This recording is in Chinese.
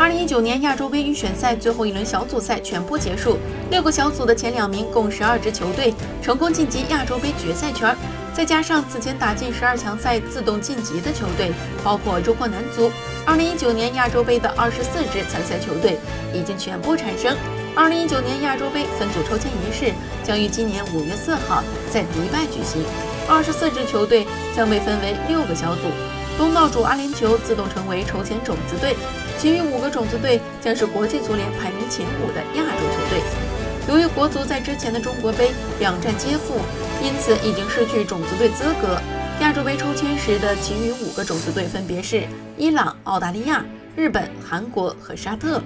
二零一九年亚洲杯预选赛最后一轮小组赛全部结束，六个小组的前两名共十二支球队成功晋级亚洲杯决赛圈，再加上此前打进十二强赛自动晋级的球队，包括中国男足。二零一九年亚洲杯的二十四支参赛球队已经全部产生。二零一九年亚洲杯分组抽签仪式将于今年五月四号在迪拜举行，二十四支球队将被分为六个小组。东道主阿联酋自动成为抽签种子队，其余五个种子队将是国际足联排名前五的亚洲球队。由于国足在之前的中国杯两战皆负，因此已经失去种子队资格。亚洲杯抽签时的其余五个种子队分别是伊朗、澳大利亚、日本、韩国和沙特。